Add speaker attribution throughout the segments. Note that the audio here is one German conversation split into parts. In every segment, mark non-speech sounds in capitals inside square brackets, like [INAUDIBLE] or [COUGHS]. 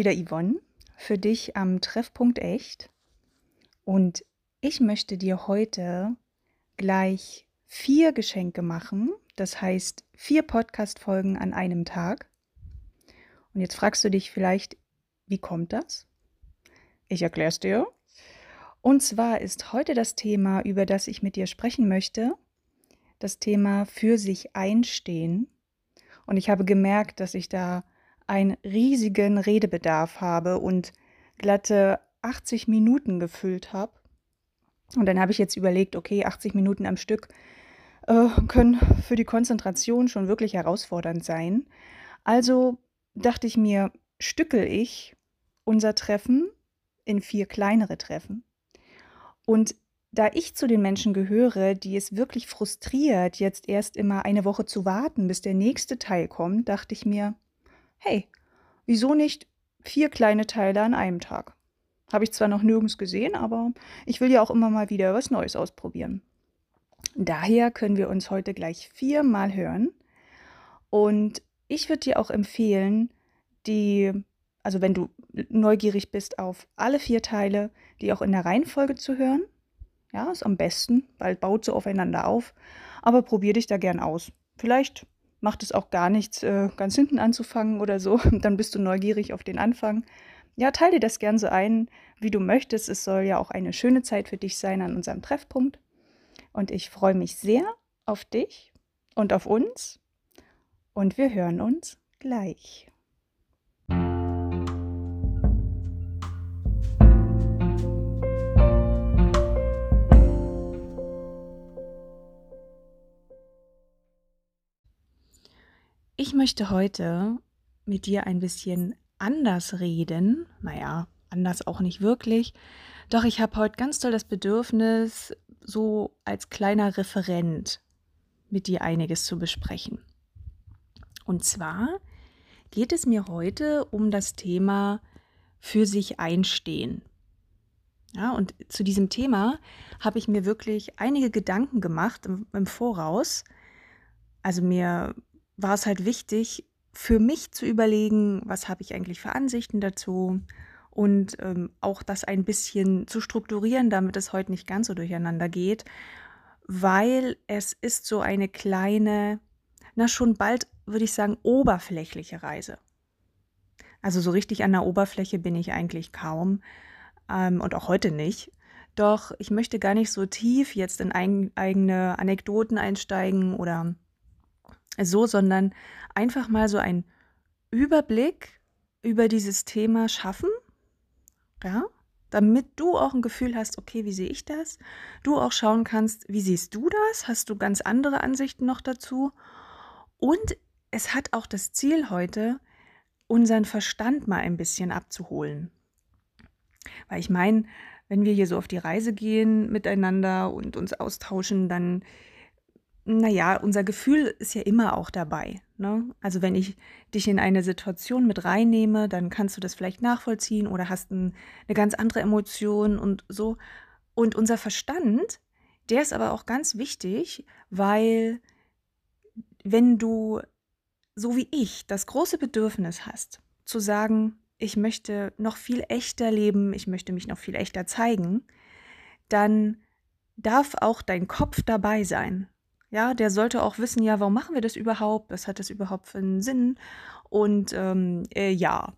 Speaker 1: Wieder Yvonne für dich am Treffpunkt Echt. Und ich möchte dir heute gleich vier Geschenke machen. Das heißt, vier Podcast-Folgen an einem Tag. Und jetzt fragst du dich vielleicht, wie kommt das? Ich erkläre es dir. Und zwar ist heute das Thema, über das ich mit dir sprechen möchte, das Thema für sich einstehen. Und ich habe gemerkt, dass ich da einen riesigen Redebedarf habe und glatte 80 Minuten gefüllt habe. Und dann habe ich jetzt überlegt, okay, 80 Minuten am Stück äh, können für die Konzentration schon wirklich herausfordernd sein. Also dachte ich mir, stückel ich unser Treffen in vier kleinere Treffen. Und da ich zu den Menschen gehöre, die es wirklich frustriert, jetzt erst immer eine Woche zu warten, bis der nächste Teil kommt, dachte ich mir, hey, wieso nicht vier kleine Teile an einem Tag? Habe ich zwar noch nirgends gesehen, aber ich will ja auch immer mal wieder was Neues ausprobieren. Daher können wir uns heute gleich viermal hören. Und ich würde dir auch empfehlen, die, also wenn du neugierig bist auf alle vier Teile, die auch in der Reihenfolge zu hören. Ja, ist am besten, weil baut so aufeinander auf. Aber probier dich da gern aus. Vielleicht macht es auch gar nichts, äh, ganz hinten anzufangen oder so. [LAUGHS] Dann bist du neugierig auf den Anfang. Ja, teile dir das gern so ein, wie du möchtest. Es soll ja auch eine schöne Zeit für dich sein an unserem Treffpunkt. Und ich freue mich sehr auf dich und auf uns. Und wir hören uns gleich. Möchte heute mit dir ein bisschen anders reden. Naja, anders auch nicht wirklich. Doch ich habe heute ganz toll das Bedürfnis, so als kleiner Referent mit dir einiges zu besprechen. Und zwar geht es mir heute um das Thema für sich einstehen. Ja, und zu diesem Thema habe ich mir wirklich einige Gedanken gemacht im, im Voraus. Also mir war es halt wichtig, für mich zu überlegen, was habe ich eigentlich für Ansichten dazu und ähm, auch das ein bisschen zu strukturieren, damit es heute nicht ganz so durcheinander geht, weil es ist so eine kleine, na schon bald würde ich sagen, oberflächliche Reise. Also so richtig an der Oberfläche bin ich eigentlich kaum ähm, und auch heute nicht. Doch ich möchte gar nicht so tief jetzt in ein, eigene Anekdoten einsteigen oder so, sondern einfach mal so einen Überblick über dieses Thema schaffen, ja, damit du auch ein Gefühl hast, okay, wie sehe ich das? Du auch schauen kannst, wie siehst du das? Hast du ganz andere Ansichten noch dazu? Und es hat auch das Ziel heute, unseren Verstand mal ein bisschen abzuholen. Weil ich meine, wenn wir hier so auf die Reise gehen miteinander und uns austauschen, dann naja, unser Gefühl ist ja immer auch dabei. Ne? Also wenn ich dich in eine Situation mit reinnehme, dann kannst du das vielleicht nachvollziehen oder hast ein, eine ganz andere Emotion und so. Und unser Verstand, der ist aber auch ganz wichtig, weil wenn du, so wie ich, das große Bedürfnis hast, zu sagen, ich möchte noch viel echter leben, ich möchte mich noch viel echter zeigen, dann darf auch dein Kopf dabei sein. Ja, der sollte auch wissen, ja, warum machen wir das überhaupt? Was hat das überhaupt für einen Sinn? Und ähm, äh, ja.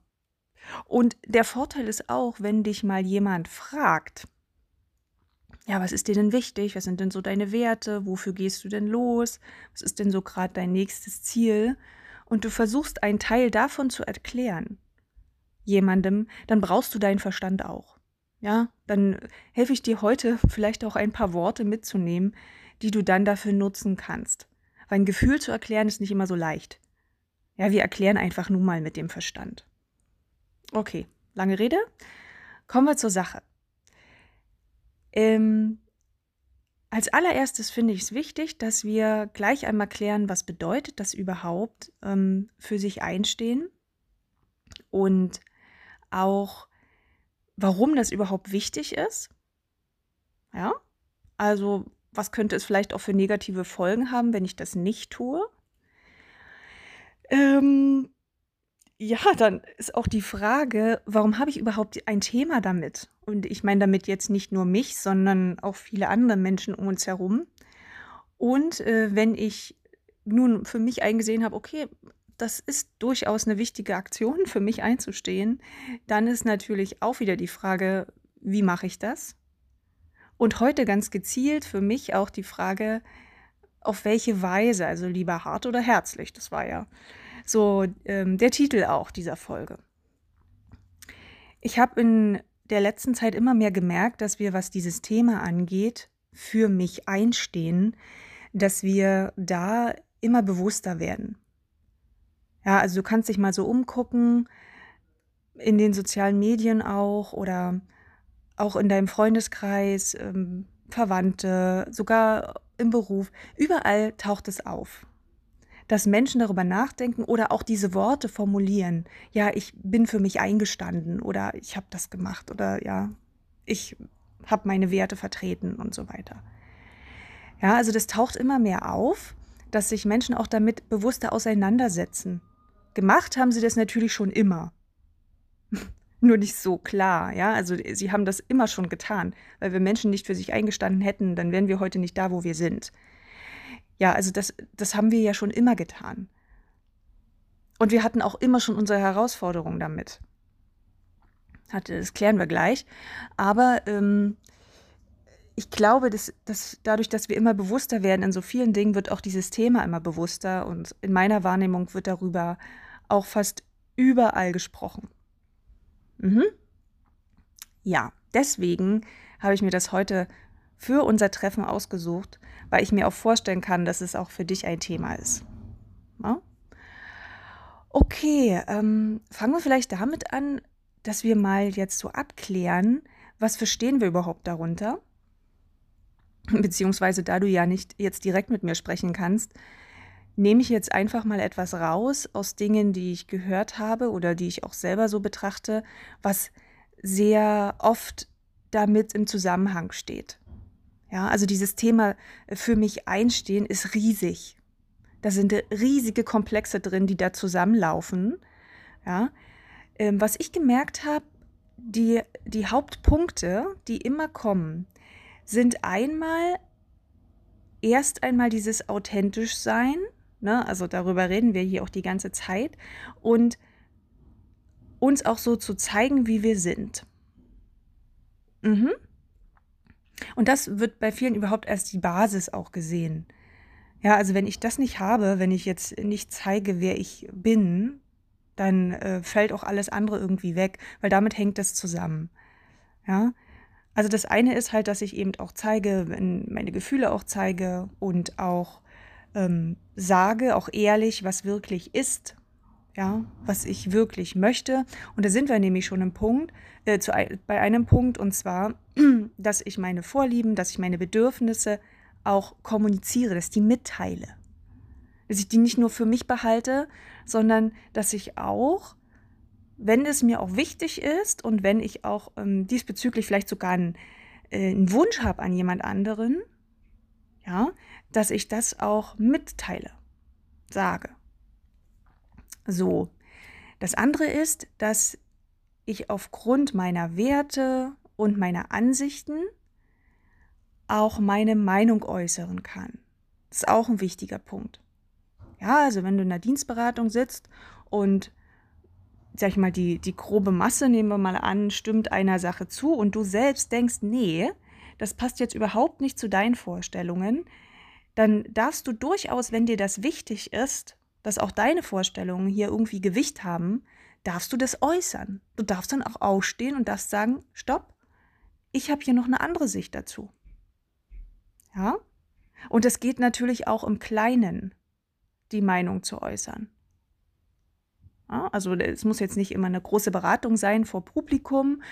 Speaker 1: Und der Vorteil ist auch, wenn dich mal jemand fragt, ja, was ist dir denn wichtig? Was sind denn so deine Werte? Wofür gehst du denn los? Was ist denn so gerade dein nächstes Ziel? Und du versuchst einen Teil davon zu erklären, jemandem, dann brauchst du deinen Verstand auch. Ja, dann helfe ich dir heute vielleicht auch ein paar Worte mitzunehmen, die du dann dafür nutzen kannst. Weil ein Gefühl zu erklären ist nicht immer so leicht. Ja, wir erklären einfach nun mal mit dem Verstand. Okay, lange Rede. Kommen wir zur Sache. Ähm, als allererstes finde ich es wichtig, dass wir gleich einmal klären, was bedeutet das überhaupt ähm, für sich einstehen und auch, warum das überhaupt wichtig ist. Ja, also was könnte es vielleicht auch für negative Folgen haben, wenn ich das nicht tue? Ähm, ja, dann ist auch die Frage, warum habe ich überhaupt ein Thema damit? Und ich meine damit jetzt nicht nur mich, sondern auch viele andere Menschen um uns herum. Und äh, wenn ich nun für mich eingesehen habe, okay, das ist durchaus eine wichtige Aktion, für mich einzustehen, dann ist natürlich auch wieder die Frage, wie mache ich das? Und heute ganz gezielt für mich auch die Frage, auf welche Weise, also lieber hart oder herzlich, das war ja so ähm, der Titel auch dieser Folge. Ich habe in der letzten Zeit immer mehr gemerkt, dass wir, was dieses Thema angeht, für mich einstehen, dass wir da immer bewusster werden. Ja, also du kannst dich mal so umgucken, in den sozialen Medien auch oder auch in deinem Freundeskreis, ähm, Verwandte, sogar im Beruf. Überall taucht es auf dass Menschen darüber nachdenken oder auch diese Worte formulieren. Ja, ich bin für mich eingestanden oder ich habe das gemacht oder ja, ich habe meine Werte vertreten und so weiter. Ja, also das taucht immer mehr auf, dass sich Menschen auch damit bewusster auseinandersetzen. Gemacht haben sie das natürlich schon immer. Nur nicht so klar, ja. Also sie haben das immer schon getan. Weil wenn Menschen nicht für sich eingestanden hätten, dann wären wir heute nicht da, wo wir sind. Ja, also das, das haben wir ja schon immer getan. Und wir hatten auch immer schon unsere Herausforderungen damit. Das klären wir gleich. Aber ähm, ich glaube, dass, dass dadurch, dass wir immer bewusster werden in so vielen Dingen, wird auch dieses Thema immer bewusster. Und in meiner Wahrnehmung wird darüber auch fast überall gesprochen. Mhm. Ja, deswegen habe ich mir das heute für unser Treffen ausgesucht, weil ich mir auch vorstellen kann, dass es auch für dich ein Thema ist. Ja? Okay, ähm, fangen wir vielleicht damit an, dass wir mal jetzt so abklären, was verstehen wir überhaupt darunter? Beziehungsweise, da du ja nicht jetzt direkt mit mir sprechen kannst, nehme ich jetzt einfach mal etwas raus aus Dingen, die ich gehört habe oder die ich auch selber so betrachte, was sehr oft damit im Zusammenhang steht. Ja, also dieses Thema äh, für mich einstehen ist riesig. Da sind riesige Komplexe drin, die da zusammenlaufen. Ja, ähm, was ich gemerkt habe, die, die Hauptpunkte, die immer kommen, sind einmal erst einmal dieses authentisch sein, ne? also darüber reden wir hier auch die ganze Zeit, und uns auch so zu zeigen, wie wir sind. Mhm. Und das wird bei vielen überhaupt erst die Basis auch gesehen. Ja, also wenn ich das nicht habe, wenn ich jetzt nicht zeige, wer ich bin, dann äh, fällt auch alles andere irgendwie weg, weil damit hängt das zusammen. Ja, also das eine ist halt, dass ich eben auch zeige, meine Gefühle auch zeige und auch ähm, sage, auch ehrlich, was wirklich ist, ja, was ich wirklich möchte. Und da sind wir nämlich schon im Punkt, äh, zu, bei einem Punkt, und zwar, [CLEARS THROAT] dass ich meine Vorlieben, dass ich meine Bedürfnisse auch kommuniziere, dass ich die mitteile. Dass ich die nicht nur für mich behalte, sondern dass ich auch, wenn es mir auch wichtig ist und wenn ich auch ähm, diesbezüglich vielleicht sogar einen, äh, einen Wunsch habe an jemand anderen, ja, dass ich das auch mitteile, sage. So. Das andere ist, dass ich aufgrund meiner Werte und meiner Ansichten auch meine Meinung äußern kann. Das ist auch ein wichtiger Punkt. Ja, also wenn du in der Dienstberatung sitzt und sag ich mal, die, die grobe Masse, nehmen wir mal an, stimmt einer Sache zu und du selbst denkst, nee, das passt jetzt überhaupt nicht zu deinen Vorstellungen, dann darfst du durchaus, wenn dir das wichtig ist, dass auch deine Vorstellungen hier irgendwie Gewicht haben, darfst du das äußern. Du darfst dann auch aufstehen und darfst sagen, stopp, ich habe hier noch eine andere Sicht dazu. Ja? Und es geht natürlich auch im Kleinen, die Meinung zu äußern. Ja, also es muss jetzt nicht immer eine große Beratung sein vor Publikum,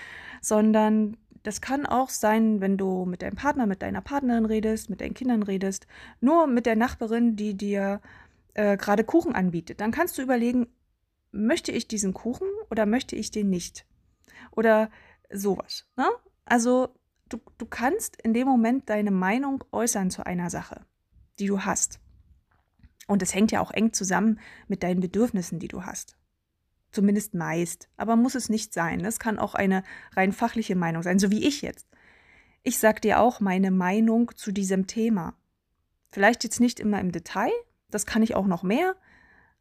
Speaker 1: sondern das kann auch sein, wenn du mit deinem Partner, mit deiner Partnerin redest, mit deinen Kindern redest, nur mit der Nachbarin, die dir äh, gerade Kuchen anbietet, dann kannst du überlegen, möchte ich diesen Kuchen oder möchte ich den nicht? Oder sowas. Ne? Also du, du kannst in dem Moment deine Meinung äußern zu einer Sache, die du hast. Und es hängt ja auch eng zusammen mit deinen Bedürfnissen, die du hast. Zumindest meist. Aber muss es nicht sein. Es kann auch eine rein fachliche Meinung sein, so wie ich jetzt. Ich sag dir auch meine Meinung zu diesem Thema. Vielleicht jetzt nicht immer im Detail, das kann ich auch noch mehr,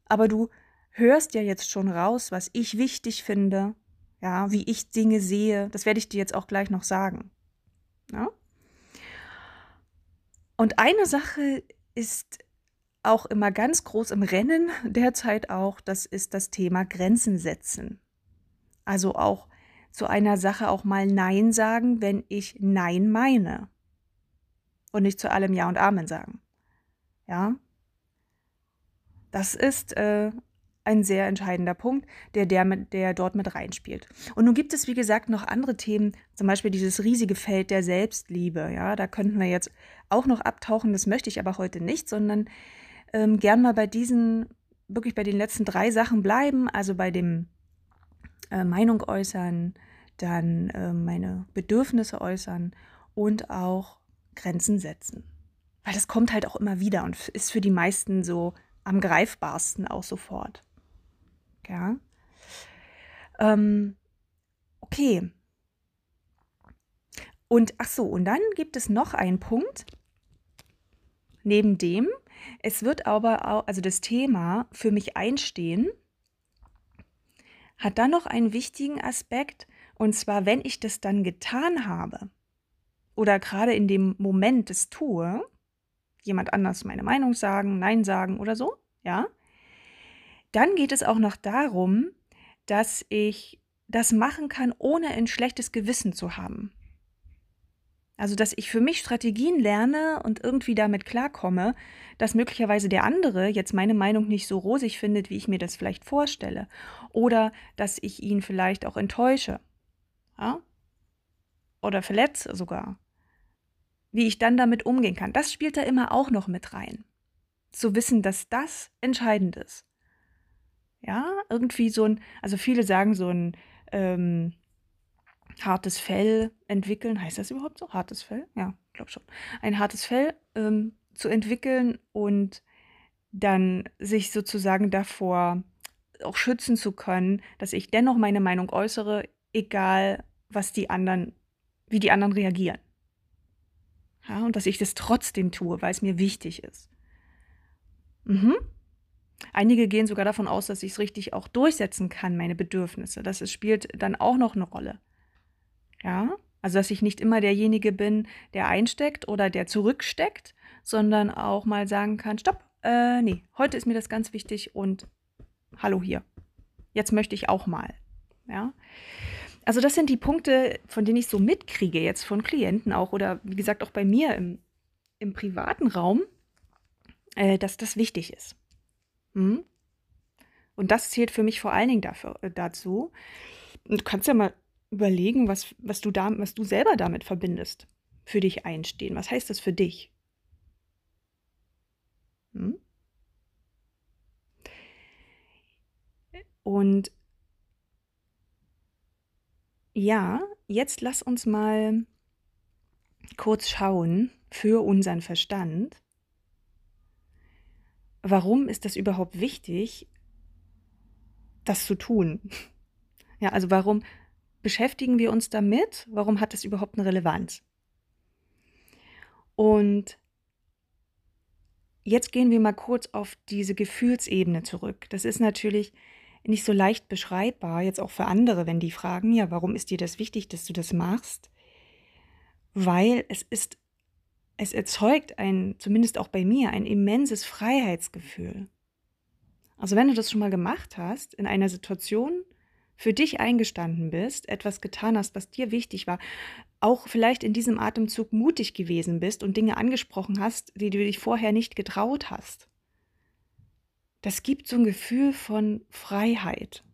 Speaker 1: aber du hörst ja jetzt schon raus, was ich wichtig finde, ja, wie ich Dinge sehe. Das werde ich dir jetzt auch gleich noch sagen. Ja? Und eine Sache ist auch immer ganz groß im Rennen [LAUGHS] derzeit auch, das ist das Thema Grenzen setzen. Also auch zu einer Sache auch mal Nein sagen, wenn ich Nein meine. Und nicht zu allem Ja und Amen sagen. Ja. Das ist äh, ein sehr entscheidender Punkt, der, der, mit, der dort mit reinspielt. Und nun gibt es, wie gesagt, noch andere Themen, zum Beispiel dieses riesige Feld der Selbstliebe. Ja, da könnten wir jetzt auch noch abtauchen, das möchte ich aber heute nicht, sondern ähm, gern mal bei diesen, wirklich bei den letzten drei Sachen bleiben, also bei dem äh, Meinung äußern, dann äh, meine Bedürfnisse äußern und auch Grenzen setzen. Weil das kommt halt auch immer wieder und ist für die meisten so am greifbarsten auch sofort. Ja. Ähm, okay. Und ach so, und dann gibt es noch einen Punkt. Neben dem, es wird aber auch, also das Thema für mich einstehen, hat dann noch einen wichtigen Aspekt, und zwar, wenn ich das dann getan habe oder gerade in dem Moment es tue, jemand anders meine Meinung sagen, Nein sagen oder so, ja, dann geht es auch noch darum, dass ich das machen kann, ohne ein schlechtes Gewissen zu haben. Also, dass ich für mich Strategien lerne und irgendwie damit klarkomme, dass möglicherweise der andere jetzt meine Meinung nicht so rosig findet, wie ich mir das vielleicht vorstelle. Oder dass ich ihn vielleicht auch enttäusche. Ja? Oder verletze sogar. Wie ich dann damit umgehen kann. Das spielt da immer auch noch mit rein. Zu wissen, dass das entscheidend ist. Ja, irgendwie so ein, also viele sagen so ein, ähm, hartes Fell entwickeln. Heißt das überhaupt so? Hartes Fell? Ja, glaube schon. Ein hartes Fell ähm, zu entwickeln und dann sich sozusagen davor auch schützen zu können, dass ich dennoch meine Meinung äußere, egal was die anderen, wie die anderen reagieren. Ja, und dass ich das trotzdem tue, weil es mir wichtig ist. Mhm. Einige gehen sogar davon aus, dass ich es richtig auch durchsetzen kann, meine Bedürfnisse. Das spielt dann auch noch eine Rolle. Ja, also dass ich nicht immer derjenige bin, der einsteckt oder der zurücksteckt, sondern auch mal sagen kann, stopp, äh, nee, heute ist mir das ganz wichtig und hallo hier. Jetzt möchte ich auch mal. Ja. Also das sind die Punkte, von denen ich so mitkriege jetzt von Klienten auch oder wie gesagt auch bei mir im, im privaten Raum, äh, dass das wichtig ist. Hm? Und das zählt für mich vor allen Dingen dafür, äh, dazu. Und du kannst ja mal überlegen, was, was, du da, was du selber damit verbindest. Für dich einstehen. Was heißt das für dich? Hm? Und ja, jetzt lass uns mal kurz schauen für unseren Verstand. Warum ist das überhaupt wichtig, das zu tun? [LAUGHS] Ja, also warum, beschäftigen wir uns damit? Warum hat das überhaupt eine Relevanz? Und jetzt gehen wir mal kurz auf diese Gefühlsebene zurück. Das ist natürlich nicht so leicht beschreibbar, jetzt auch für andere, wenn die fragen, ja, warum ist dir das wichtig, dass du das machst? Weil es ist, es erzeugt ein, zumindest auch bei mir, ein immenses Freiheitsgefühl. Also wenn du das schon mal gemacht hast, in einer Situation, für dich eingestanden bist, etwas getan hast, was dir wichtig war, auch vielleicht in diesem Atemzug mutig gewesen bist und Dinge angesprochen hast, die du dich vorher nicht getraut hast. Das gibt so ein Gefühl von Freiheit.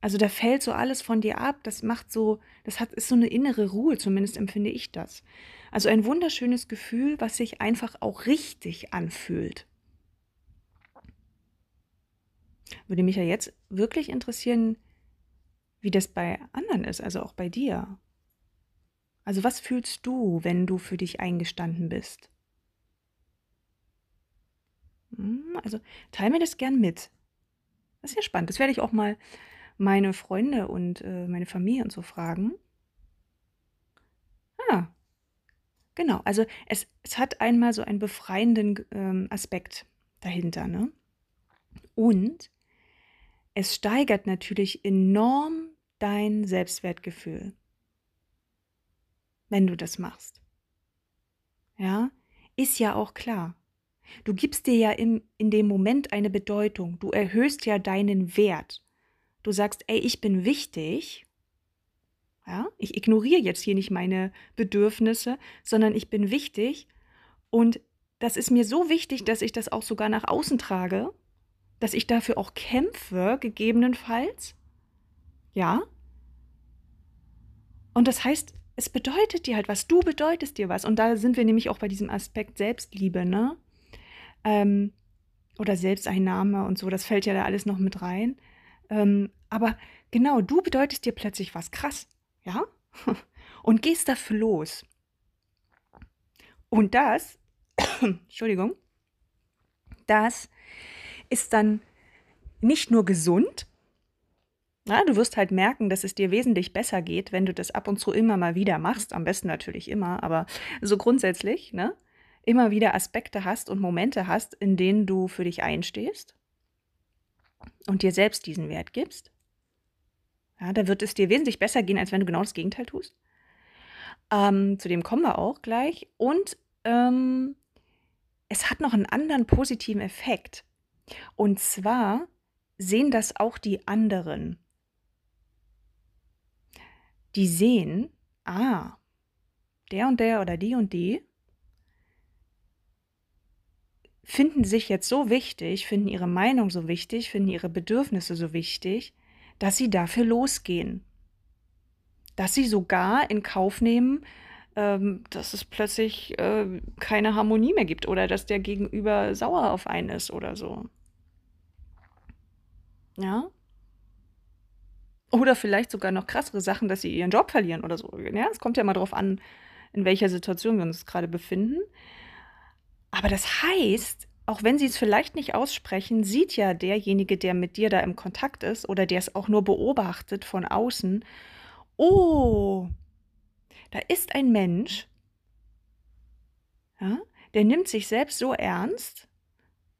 Speaker 1: Also da fällt so alles von dir ab, das macht so, das hat, ist so eine innere Ruhe, zumindest empfinde ich das. Also ein wunderschönes Gefühl, was sich einfach auch richtig anfühlt. Würde mich ja jetzt wirklich interessieren, wie das bei anderen ist, also auch bei dir. Also was fühlst du, wenn du für dich eingestanden bist? Hm, also teil mir das gern mit. Das ist ja spannend. Das werde ich auch mal meine Freunde und äh, meine Familie und so fragen. Ah, genau. Also es, es hat einmal so einen befreienden ähm, Aspekt dahinter, ne? Und es steigert natürlich enorm dein Selbstwertgefühl, wenn du das machst. Ja, ist ja auch klar. Du gibst dir ja im, in dem Moment eine Bedeutung. Du erhöhst ja deinen Wert. Du sagst, ey, ich bin wichtig. Ja, ich ignoriere jetzt hier nicht meine Bedürfnisse, sondern ich bin wichtig. Und das ist mir so wichtig, dass ich das auch sogar nach außen trage, dass ich dafür auch kämpfe, gegebenenfalls. Ja. Und das heißt, es bedeutet dir halt was. Du bedeutest dir was. Und da sind wir nämlich auch bei diesem Aspekt Selbstliebe, ne? Ähm, oder Selbsteinnahme und so. Das fällt ja da alles noch mit rein. Ähm, aber genau, du bedeutest dir plötzlich was krass. Ja? [LAUGHS] Und gehst dafür los. Und das, [COUGHS] Entschuldigung, das ist dann nicht nur gesund, na, du wirst halt merken, dass es dir wesentlich besser geht, wenn du das ab und zu immer mal wieder machst. Am besten natürlich immer, aber so grundsätzlich, ne? Immer wieder Aspekte hast und Momente hast, in denen du für dich einstehst und dir selbst diesen Wert gibst. Ja, da wird es dir wesentlich besser gehen, als wenn du genau das Gegenteil tust. Ähm, zu dem kommen wir auch gleich. Und ähm, es hat noch einen anderen positiven Effekt. Und zwar sehen das auch die anderen die sehen, ah, der und der oder die und die finden sich jetzt so wichtig, finden ihre Meinung so wichtig, finden ihre Bedürfnisse so wichtig, dass sie dafür losgehen. Dass sie sogar in Kauf nehmen, ähm, dass es plötzlich äh, keine Harmonie mehr gibt oder dass der Gegenüber sauer auf einen ist oder so. Ja? Oder vielleicht sogar noch krassere Sachen, dass sie ihren Job verlieren oder so. Ja, es kommt ja mal drauf an, in welcher Situation wir uns gerade befinden. Aber das heißt, auch wenn sie es vielleicht nicht aussprechen, sieht ja derjenige, der mit dir da im Kontakt ist oder der es auch nur beobachtet von außen, oh, da ist ein Mensch, ja, der nimmt sich selbst so ernst,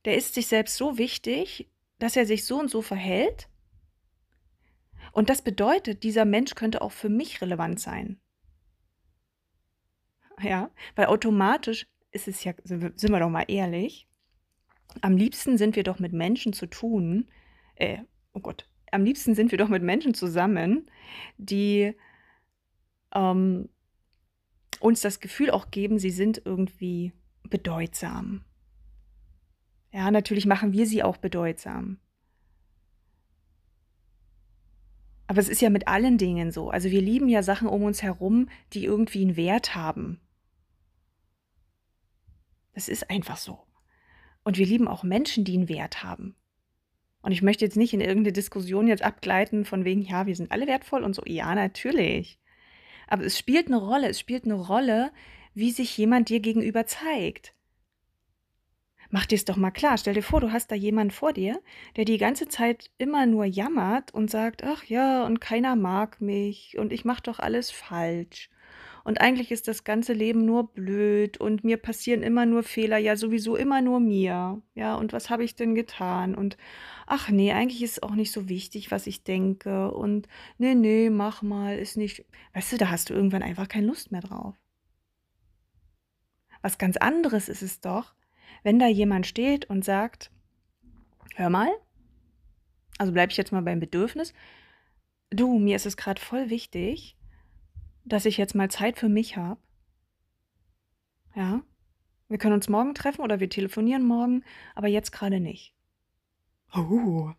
Speaker 1: der ist sich selbst so wichtig, dass er sich so und so verhält und das bedeutet, dieser Mensch könnte auch für mich relevant sein. Ja, weil automatisch ist es ja, sind wir doch mal ehrlich, am liebsten sind wir doch mit Menschen zu tun, äh, oh Gott, am liebsten sind wir doch mit Menschen zusammen, die ähm, uns das Gefühl auch geben, sie sind irgendwie bedeutsam. Ja, natürlich machen wir sie auch bedeutsam. Aber es ist ja mit allen Dingen so. Also wir lieben ja Sachen um uns herum, die irgendwie einen Wert haben. Das ist einfach so. Und wir lieben auch Menschen, die einen Wert haben. Und ich möchte jetzt nicht in irgendeine Diskussion jetzt abgleiten von wegen, ja, wir sind alle wertvoll und so. Ja, natürlich. Aber es spielt eine Rolle. Es spielt eine Rolle, wie sich jemand dir gegenüber zeigt. Mach dir es doch mal klar. Stell dir vor, du hast da jemanden vor dir, der die ganze Zeit immer nur jammert und sagt, ach ja, und keiner mag mich und ich mache doch alles falsch. Und eigentlich ist das ganze Leben nur blöd und mir passieren immer nur Fehler, ja sowieso immer nur mir. Ja, und was habe ich denn getan? Und ach nee, eigentlich ist es auch nicht so wichtig, was ich denke. Und nee, nee, mach mal, ist nicht. Weißt du, da hast du irgendwann einfach keine Lust mehr drauf. Was ganz anderes ist es doch, wenn da jemand steht und sagt, hör mal, also bleibe ich jetzt mal beim Bedürfnis, du, mir ist es gerade voll wichtig, dass ich jetzt mal Zeit für mich habe. Ja, wir können uns morgen treffen oder wir telefonieren morgen, aber jetzt gerade nicht. Oh,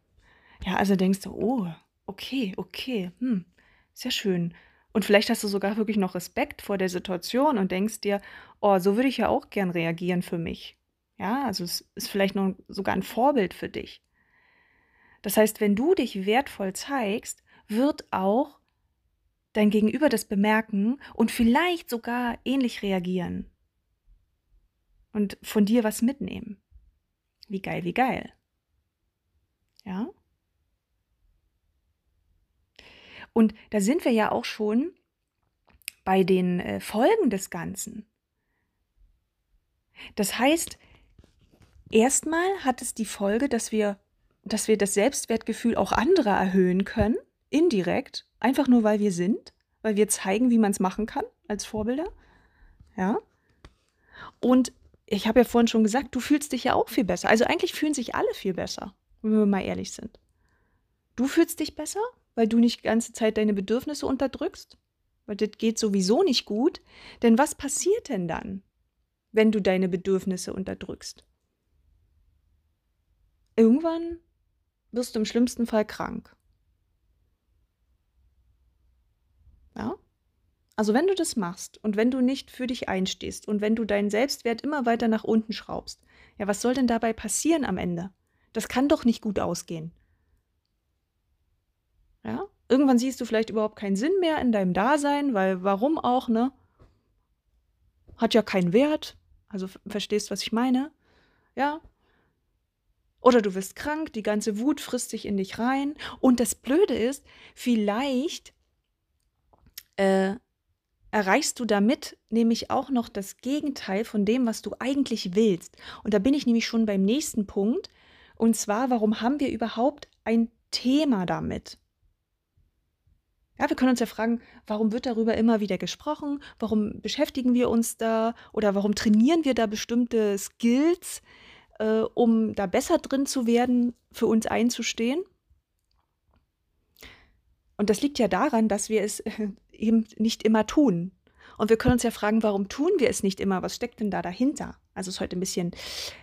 Speaker 1: ja, also denkst du, oh, okay, okay, hm, sehr schön. Und vielleicht hast du sogar wirklich noch Respekt vor der Situation und denkst dir, oh, so würde ich ja auch gern reagieren für mich. Ja, also es ist vielleicht noch sogar ein Vorbild für dich. Das heißt, wenn du dich wertvoll zeigst, wird auch dein Gegenüber das bemerken und vielleicht sogar ähnlich reagieren und von dir was mitnehmen. Wie geil, wie geil. Ja? Und da sind wir ja auch schon bei den äh, Folgen des Ganzen. Das heißt, erstmal hat es die Folge, dass wir, dass wir das Selbstwertgefühl auch anderer erhöhen können, indirekt, einfach nur weil wir sind, weil wir zeigen, wie man es machen kann als Vorbilder. Ja. Und ich habe ja vorhin schon gesagt, du fühlst dich ja auch viel besser. Also eigentlich fühlen sich alle viel besser, wenn wir mal ehrlich sind. Du fühlst dich besser, weil du nicht die ganze Zeit deine Bedürfnisse unterdrückst, weil das geht sowieso nicht gut. Denn was passiert denn dann, wenn du deine Bedürfnisse unterdrückst? Irgendwann wirst du im schlimmsten Fall krank. Ja? Also wenn du das machst und wenn du nicht für dich einstehst und wenn du deinen Selbstwert immer weiter nach unten schraubst, ja, was soll denn dabei passieren am Ende? Das kann doch nicht gut ausgehen. Ja? Irgendwann siehst du vielleicht überhaupt keinen Sinn mehr in deinem Dasein, weil warum auch, ne? Hat ja keinen Wert. Also verstehst, was ich meine? Ja? Oder du wirst krank, die ganze Wut frisst sich in dich rein. Und das Blöde ist, vielleicht äh, erreichst du damit nämlich auch noch das Gegenteil von dem, was du eigentlich willst. Und da bin ich nämlich schon beim nächsten Punkt. Und zwar, warum haben wir überhaupt ein Thema damit? Ja, wir können uns ja fragen, warum wird darüber immer wieder gesprochen? Warum beschäftigen wir uns da? Oder warum trainieren wir da bestimmte Skills, äh, um da besser drin zu werden, für uns einzustehen? Und das liegt ja daran, dass wir es äh, eben nicht immer tun. Und wir können uns ja fragen, warum tun wir es nicht immer? Was steckt denn da dahinter? Also es ist heute ein bisschen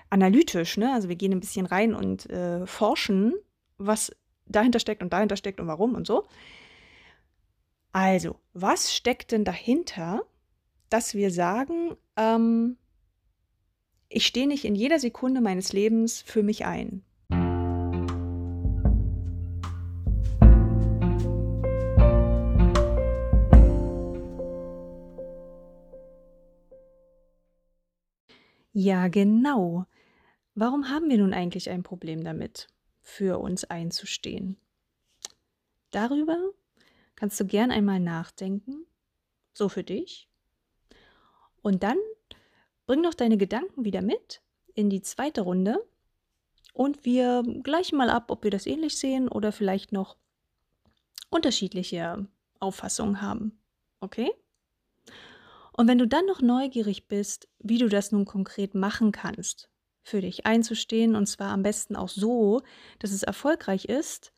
Speaker 1: analytisch, ne? Also wir gehen ein bisschen rein und äh, forschen, was dahinter steckt und dahinter steckt und warum und so. Also, was steckt denn dahinter, dass wir sagen, ähm, ich stehe nicht in jeder Sekunde meines Lebens für mich ein? Ja, genau. Warum haben wir nun eigentlich ein Problem damit, für uns einzustehen? Darüber kannst du gern einmal nachdenken, so für dich. Und dann bring noch deine Gedanken wieder mit in die zweite Runde und wir gleichen mal ab, ob wir das ähnlich sehen oder vielleicht noch unterschiedliche Auffassungen haben. Okay? Und wenn du dann noch neugierig bist, wie du das nun konkret machen kannst, für dich einzustehen und zwar am besten auch so, dass es erfolgreich ist,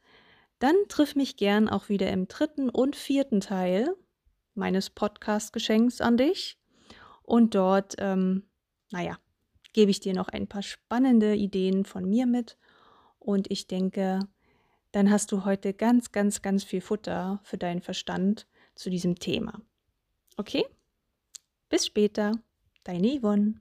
Speaker 1: dann triff mich gern auch wieder im dritten und vierten Teil meines Podcast-Geschenks an dich. Und dort, ähm, naja, gebe ich dir noch ein paar spannende Ideen von mir mit. Und ich denke, dann hast du heute ganz, ganz, ganz viel Futter für deinen Verstand zu diesem Thema. Okay? Bis später, deine Yvonne.